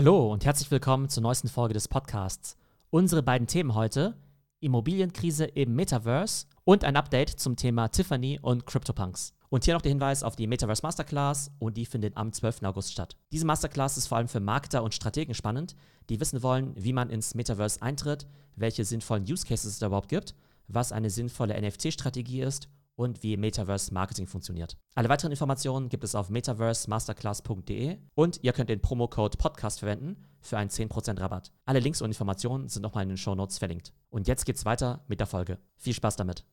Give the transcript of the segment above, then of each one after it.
Hallo und herzlich willkommen zur neuesten Folge des Podcasts. Unsere beiden Themen heute: Immobilienkrise im Metaverse und ein Update zum Thema Tiffany und CryptoPunks. Und hier noch der Hinweis auf die Metaverse Masterclass und die findet am 12. August statt. Diese Masterclass ist vor allem für Marketer und Strategen spannend, die wissen wollen, wie man ins Metaverse eintritt, welche sinnvollen Use Cases es da überhaupt gibt, was eine sinnvolle NFT-Strategie ist und wie Metaverse Marketing funktioniert. Alle weiteren Informationen gibt es auf metaversemasterclass.de und ihr könnt den Promocode Podcast verwenden für einen 10% Rabatt. Alle Links und Informationen sind nochmal in den Show Notes verlinkt. Und jetzt geht's weiter mit der Folge. Viel Spaß damit.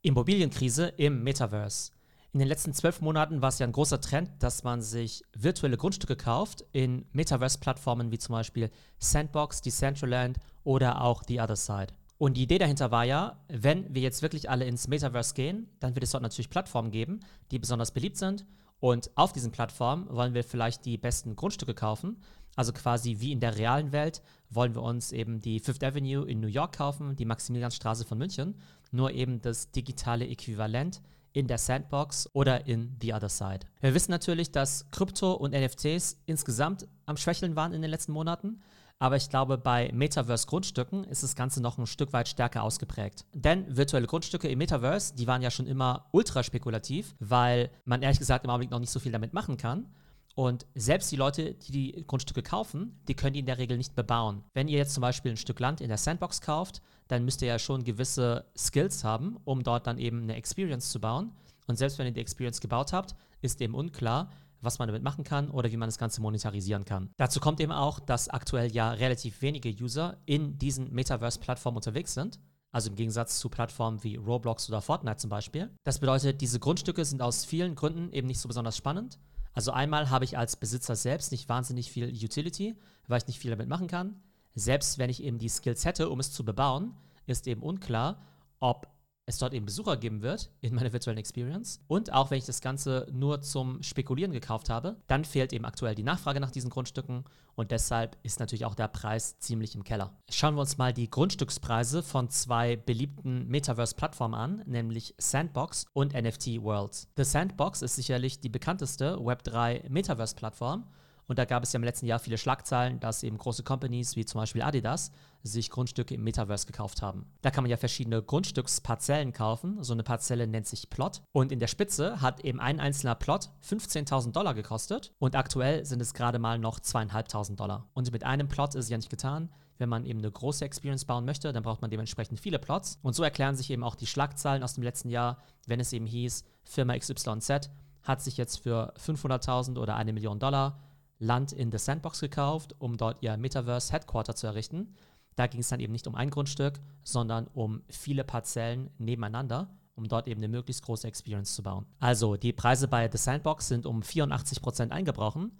Immobilienkrise im Metaverse. In den letzten zwölf Monaten war es ja ein großer Trend, dass man sich virtuelle Grundstücke kauft in Metaverse-Plattformen wie zum Beispiel Sandbox, Decentraland oder auch The Other Side. Und die Idee dahinter war ja, wenn wir jetzt wirklich alle ins Metaverse gehen, dann wird es dort natürlich Plattformen geben, die besonders beliebt sind. Und auf diesen Plattformen wollen wir vielleicht die besten Grundstücke kaufen. Also quasi wie in der realen Welt wollen wir uns eben die Fifth Avenue in New York kaufen, die Maximilianstraße von München, nur eben das digitale Äquivalent in der Sandbox oder in The Other Side. Wir wissen natürlich, dass Krypto und NFTs insgesamt am Schwächeln waren in den letzten Monaten. Aber ich glaube, bei Metaverse-Grundstücken ist das Ganze noch ein Stück weit stärker ausgeprägt. Denn virtuelle Grundstücke im Metaverse, die waren ja schon immer ultra spekulativ, weil man ehrlich gesagt im Augenblick noch nicht so viel damit machen kann. Und selbst die Leute, die die Grundstücke kaufen, die können die in der Regel nicht bebauen. Wenn ihr jetzt zum Beispiel ein Stück Land in der Sandbox kauft, dann müsst ihr ja schon gewisse Skills haben, um dort dann eben eine Experience zu bauen. Und selbst wenn ihr die Experience gebaut habt, ist eben unklar, was man damit machen kann oder wie man das Ganze monetarisieren kann. Dazu kommt eben auch, dass aktuell ja relativ wenige User in diesen Metaverse-Plattformen unterwegs sind. Also im Gegensatz zu Plattformen wie Roblox oder Fortnite zum Beispiel. Das bedeutet, diese Grundstücke sind aus vielen Gründen eben nicht so besonders spannend. Also einmal habe ich als Besitzer selbst nicht wahnsinnig viel Utility, weil ich nicht viel damit machen kann. Selbst wenn ich eben die Skills hätte, um es zu bebauen, ist eben unklar, ob es dort eben Besucher geben wird in meiner virtuellen Experience. Und auch wenn ich das Ganze nur zum Spekulieren gekauft habe, dann fehlt eben aktuell die Nachfrage nach diesen Grundstücken und deshalb ist natürlich auch der Preis ziemlich im Keller. Schauen wir uns mal die Grundstückspreise von zwei beliebten Metaverse-Plattformen an, nämlich Sandbox und NFT Worlds. The Sandbox ist sicherlich die bekannteste Web3 Metaverse-Plattform und da gab es ja im letzten Jahr viele Schlagzeilen, dass eben große Companies wie zum Beispiel Adidas sich Grundstücke im Metaverse gekauft haben. Da kann man ja verschiedene Grundstücksparzellen kaufen. So eine Parzelle nennt sich Plot. Und in der Spitze hat eben ein einzelner Plot 15.000 Dollar gekostet. Und aktuell sind es gerade mal noch zweieinhalbtausend Dollar. Und mit einem Plot ist es ja nicht getan. Wenn man eben eine große Experience bauen möchte, dann braucht man dementsprechend viele Plots. Und so erklären sich eben auch die Schlagzeilen aus dem letzten Jahr, wenn es eben hieß, Firma XYZ hat sich jetzt für 500.000 oder eine Million Dollar Land in The Sandbox gekauft, um dort ihr Metaverse Headquarter zu errichten. Da ging es dann eben nicht um ein Grundstück, sondern um viele Parzellen nebeneinander, um dort eben eine möglichst große Experience zu bauen. Also die Preise bei The Sandbox sind um 84% eingebrochen.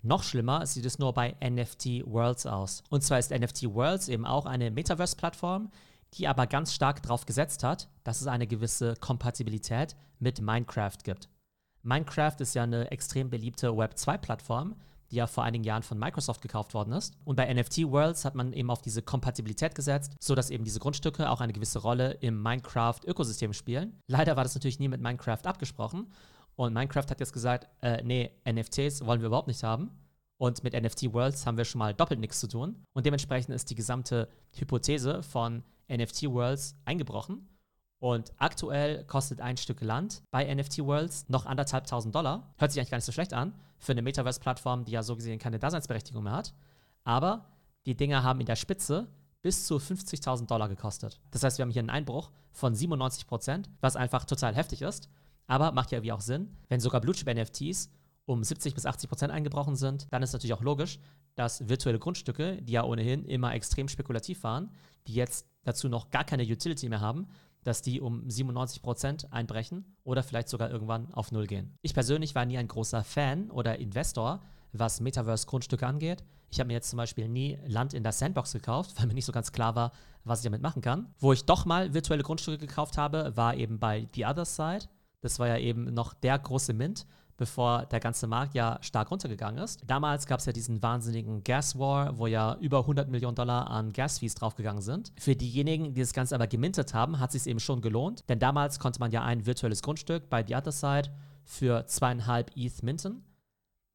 Noch schlimmer sieht es nur bei NFT Worlds aus. Und zwar ist NFT Worlds eben auch eine Metaverse-Plattform, die aber ganz stark darauf gesetzt hat, dass es eine gewisse Kompatibilität mit Minecraft gibt. Minecraft ist ja eine extrem beliebte Web 2-Plattform, die ja vor einigen Jahren von Microsoft gekauft worden ist. Und bei NFT Worlds hat man eben auf diese Kompatibilität gesetzt, sodass eben diese Grundstücke auch eine gewisse Rolle im Minecraft-Ökosystem spielen. Leider war das natürlich nie mit Minecraft abgesprochen. Und Minecraft hat jetzt gesagt, äh, nee, NFTs wollen wir überhaupt nicht haben. Und mit NFT Worlds haben wir schon mal doppelt nichts zu tun. Und dementsprechend ist die gesamte Hypothese von NFT Worlds eingebrochen. Und aktuell kostet ein Stück Land bei NFT Worlds noch anderthalb tausend Dollar. Hört sich eigentlich gar nicht so schlecht an für eine Metaverse-Plattform, die ja so gesehen keine Daseinsberechtigung mehr hat. Aber die Dinger haben in der Spitze bis zu 50.000 Dollar gekostet. Das heißt, wir haben hier einen Einbruch von 97 Prozent, was einfach total heftig ist. Aber macht ja irgendwie auch Sinn. Wenn sogar Bluechip-NFTs um 70 bis 80 Prozent eingebrochen sind, dann ist natürlich auch logisch, dass virtuelle Grundstücke, die ja ohnehin immer extrem spekulativ waren, die jetzt dazu noch gar keine Utility mehr haben, dass die um 97 Prozent einbrechen oder vielleicht sogar irgendwann auf Null gehen. Ich persönlich war nie ein großer Fan oder Investor, was Metaverse-Grundstücke angeht. Ich habe mir jetzt zum Beispiel nie Land in der Sandbox gekauft, weil mir nicht so ganz klar war, was ich damit machen kann. Wo ich doch mal virtuelle Grundstücke gekauft habe, war eben bei The Other Side. Das war ja eben noch der große Mint, bevor der ganze Markt ja stark runtergegangen ist. Damals gab es ja diesen wahnsinnigen Gas War, wo ja über 100 Millionen Dollar an Gas-Fees draufgegangen sind. Für diejenigen, die das Ganze aber gemintet haben, hat es sich eben schon gelohnt, denn damals konnte man ja ein virtuelles Grundstück bei The Other Side für zweieinhalb ETH minten.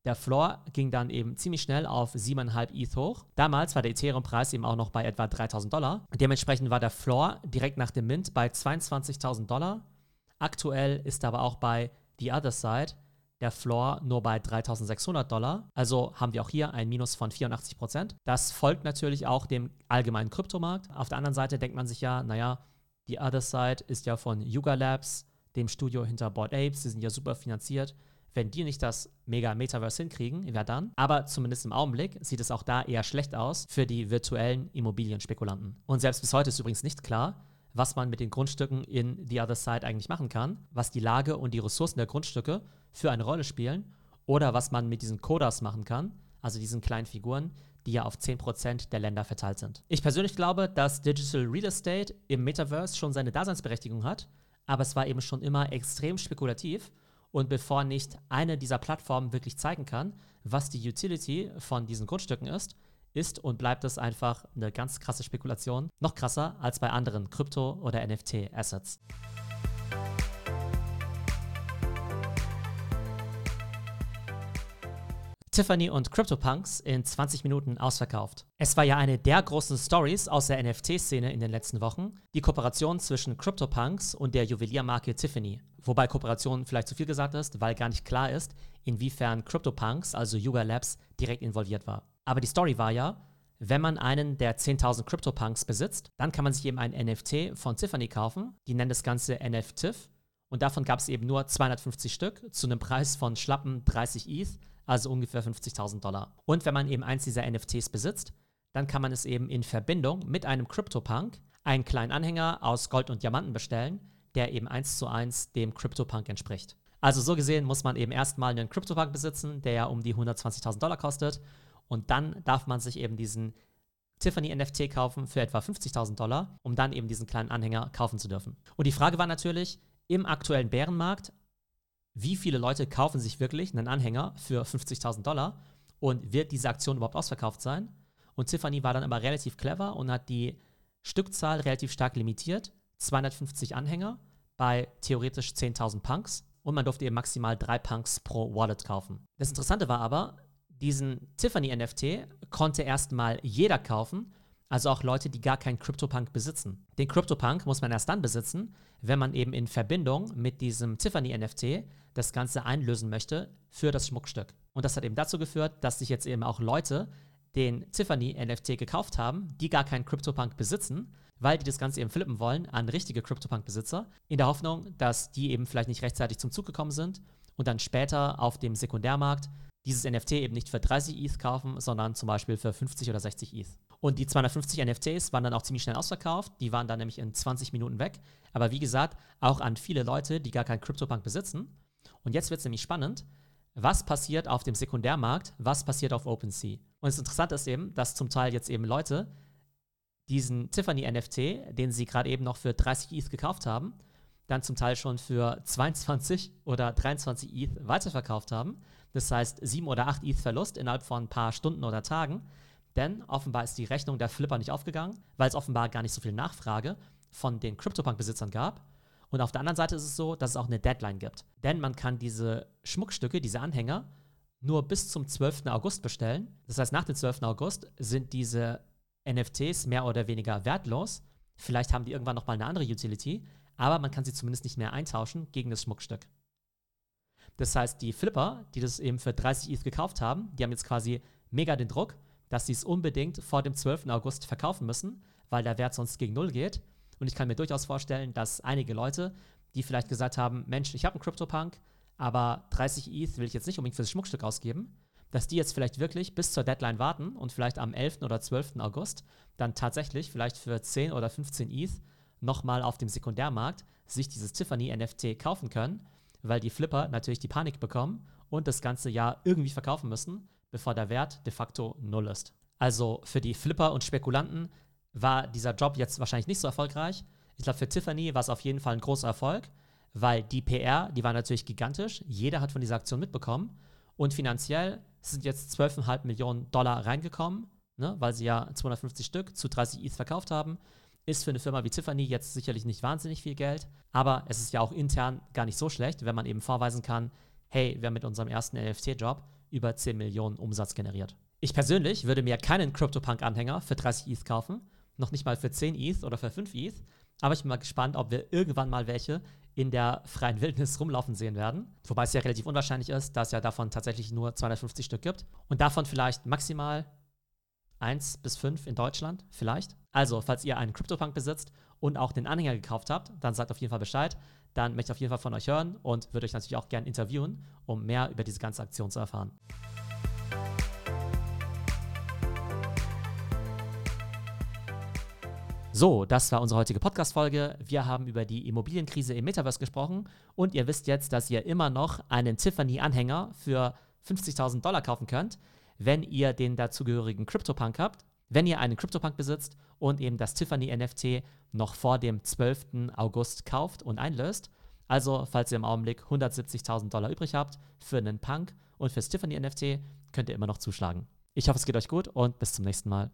Der Floor ging dann eben ziemlich schnell auf 7,5 ETH hoch. Damals war der Ethereum-Preis eben auch noch bei etwa 3000 Dollar. Dementsprechend war der Floor direkt nach dem Mint bei 22.000 Dollar. Aktuell ist aber auch bei The Other Side der Floor nur bei 3600 Dollar. Also haben wir auch hier ein Minus von 84 Prozent. Das folgt natürlich auch dem allgemeinen Kryptomarkt. Auf der anderen Seite denkt man sich ja, naja, The Other Side ist ja von Yuga Labs, dem Studio hinter Board Apes. Die sind ja super finanziert. Wenn die nicht das mega Metaverse hinkriegen, wer dann? Aber zumindest im Augenblick sieht es auch da eher schlecht aus für die virtuellen Immobilienspekulanten. Und selbst bis heute ist übrigens nicht klar, was man mit den Grundstücken in The Other Side eigentlich machen kann, was die Lage und die Ressourcen der Grundstücke für eine Rolle spielen oder was man mit diesen Codas machen kann, also diesen kleinen Figuren, die ja auf 10% der Länder verteilt sind. Ich persönlich glaube, dass Digital Real Estate im Metaverse schon seine Daseinsberechtigung hat, aber es war eben schon immer extrem spekulativ und bevor nicht eine dieser Plattformen wirklich zeigen kann, was die Utility von diesen Grundstücken ist, ist und bleibt es einfach eine ganz krasse Spekulation. Noch krasser als bei anderen Krypto- oder NFT-Assets. Tiffany und CryptoPunks in 20 Minuten ausverkauft. Es war ja eine der großen Stories aus der NFT-Szene in den letzten Wochen, die Kooperation zwischen CryptoPunks und der Juweliermarke Tiffany. Wobei Kooperation vielleicht zu viel gesagt ist, weil gar nicht klar ist, inwiefern CryptoPunks, also Yuga Labs, direkt involviert war. Aber die Story war ja, wenn man einen der 10.000 CryptoPunks besitzt, dann kann man sich eben ein NFT von Tiffany kaufen. Die nennen das Ganze NFTIF. Und davon gab es eben nur 250 Stück zu einem Preis von schlappen 30 ETH also ungefähr 50.000 Dollar. Und wenn man eben eins dieser NFTs besitzt, dann kann man es eben in Verbindung mit einem CryptoPunk, einen kleinen Anhänger aus Gold und Diamanten bestellen, der eben eins zu eins dem CryptoPunk entspricht. Also so gesehen muss man eben erstmal einen CryptoPunk besitzen, der ja um die 120.000 Dollar kostet. Und dann darf man sich eben diesen Tiffany NFT kaufen für etwa 50.000 Dollar, um dann eben diesen kleinen Anhänger kaufen zu dürfen. Und die Frage war natürlich, im aktuellen Bärenmarkt wie viele Leute kaufen sich wirklich einen Anhänger für 50.000 Dollar und wird diese Aktion überhaupt ausverkauft sein? Und Tiffany war dann aber relativ clever und hat die Stückzahl relativ stark limitiert. 250 Anhänger bei theoretisch 10.000 Punks und man durfte eben maximal drei Punks pro Wallet kaufen. Das Interessante war aber, diesen Tiffany NFT konnte erstmal jeder kaufen also auch Leute, die gar keinen CryptoPunk besitzen. Den CryptoPunk muss man erst dann besitzen, wenn man eben in Verbindung mit diesem Tiffany NFT das Ganze einlösen möchte für das Schmuckstück. Und das hat eben dazu geführt, dass sich jetzt eben auch Leute den Tiffany NFT gekauft haben, die gar keinen CryptoPunk besitzen, weil die das Ganze eben flippen wollen an richtige CryptoPunk-Besitzer, in der Hoffnung, dass die eben vielleicht nicht rechtzeitig zum Zug gekommen sind und dann später auf dem Sekundärmarkt dieses NFT eben nicht für 30 ETH kaufen, sondern zum Beispiel für 50 oder 60 ETH. Und die 250 NFTs waren dann auch ziemlich schnell ausverkauft. Die waren dann nämlich in 20 Minuten weg. Aber wie gesagt, auch an viele Leute, die gar keinen CryptoPunk besitzen. Und jetzt wird es nämlich spannend. Was passiert auf dem Sekundärmarkt? Was passiert auf OpenSea? Und das Interessante ist eben, dass zum Teil jetzt eben Leute diesen Tiffany NFT, den sie gerade eben noch für 30 ETH gekauft haben, dann zum Teil schon für 22 oder 23 ETH weiterverkauft haben. Das heißt, 7 oder 8 ETH Verlust innerhalb von ein paar Stunden oder Tagen. Denn offenbar ist die Rechnung der Flipper nicht aufgegangen, weil es offenbar gar nicht so viel Nachfrage von den CryptoPunk-Besitzern gab. Und auf der anderen Seite ist es so, dass es auch eine Deadline gibt. Denn man kann diese Schmuckstücke, diese Anhänger, nur bis zum 12. August bestellen. Das heißt, nach dem 12. August sind diese NFTs mehr oder weniger wertlos. Vielleicht haben die irgendwann nochmal eine andere Utility, aber man kann sie zumindest nicht mehr eintauschen gegen das Schmuckstück. Das heißt, die Flipper, die das eben für 30 ETH gekauft haben, die haben jetzt quasi mega den Druck, dass sie es unbedingt vor dem 12. August verkaufen müssen, weil der Wert sonst gegen Null geht. Und ich kann mir durchaus vorstellen, dass einige Leute, die vielleicht gesagt haben, Mensch, ich habe einen CryptoPunk, aber 30 ETH will ich jetzt nicht unbedingt für das Schmuckstück ausgeben, dass die jetzt vielleicht wirklich bis zur Deadline warten und vielleicht am 11. oder 12. August dann tatsächlich vielleicht für 10 oder 15 ETH nochmal auf dem Sekundärmarkt sich dieses Tiffany NFT kaufen können, weil die Flipper natürlich die Panik bekommen und das ganze Jahr irgendwie verkaufen müssen bevor der Wert de facto null ist. Also für die Flipper und Spekulanten war dieser Job jetzt wahrscheinlich nicht so erfolgreich. Ich glaube, für Tiffany war es auf jeden Fall ein großer Erfolg, weil die PR, die war natürlich gigantisch. Jeder hat von dieser Aktion mitbekommen. Und finanziell sind jetzt 12,5 Millionen Dollar reingekommen, ne, weil sie ja 250 Stück zu 30 ETH verkauft haben. Ist für eine Firma wie Tiffany jetzt sicherlich nicht wahnsinnig viel Geld, aber es ist ja auch intern gar nicht so schlecht, wenn man eben vorweisen kann, hey, wir haben mit unserem ersten NFT-Job über 10 Millionen Umsatz generiert. Ich persönlich würde mir keinen CryptoPunk-Anhänger für 30 ETH kaufen, noch nicht mal für 10 ETH oder für 5 ETH, aber ich bin mal gespannt, ob wir irgendwann mal welche in der freien Wildnis rumlaufen sehen werden. Wobei es ja relativ unwahrscheinlich ist, dass es ja davon tatsächlich nur 250 Stück gibt. Und davon vielleicht maximal 1 bis 5 in Deutschland, vielleicht. Also, falls ihr einen CryptoPunk besitzt und auch den Anhänger gekauft habt, dann sagt auf jeden Fall Bescheid. Dann möchte ich auf jeden Fall von euch hören und würde euch natürlich auch gerne interviewen, um mehr über diese ganze Aktion zu erfahren. So, das war unsere heutige Podcast-Folge. Wir haben über die Immobilienkrise im Metaverse gesprochen und ihr wisst jetzt, dass ihr immer noch einen Tiffany-Anhänger für 50.000 Dollar kaufen könnt, wenn ihr den dazugehörigen CryptoPunk habt. Wenn ihr einen CryptoPunk besitzt und eben das Tiffany NFT noch vor dem 12. August kauft und einlöst. Also, falls ihr im Augenblick 170.000 Dollar übrig habt für einen Punk und fürs Tiffany NFT, könnt ihr immer noch zuschlagen. Ich hoffe, es geht euch gut und bis zum nächsten Mal.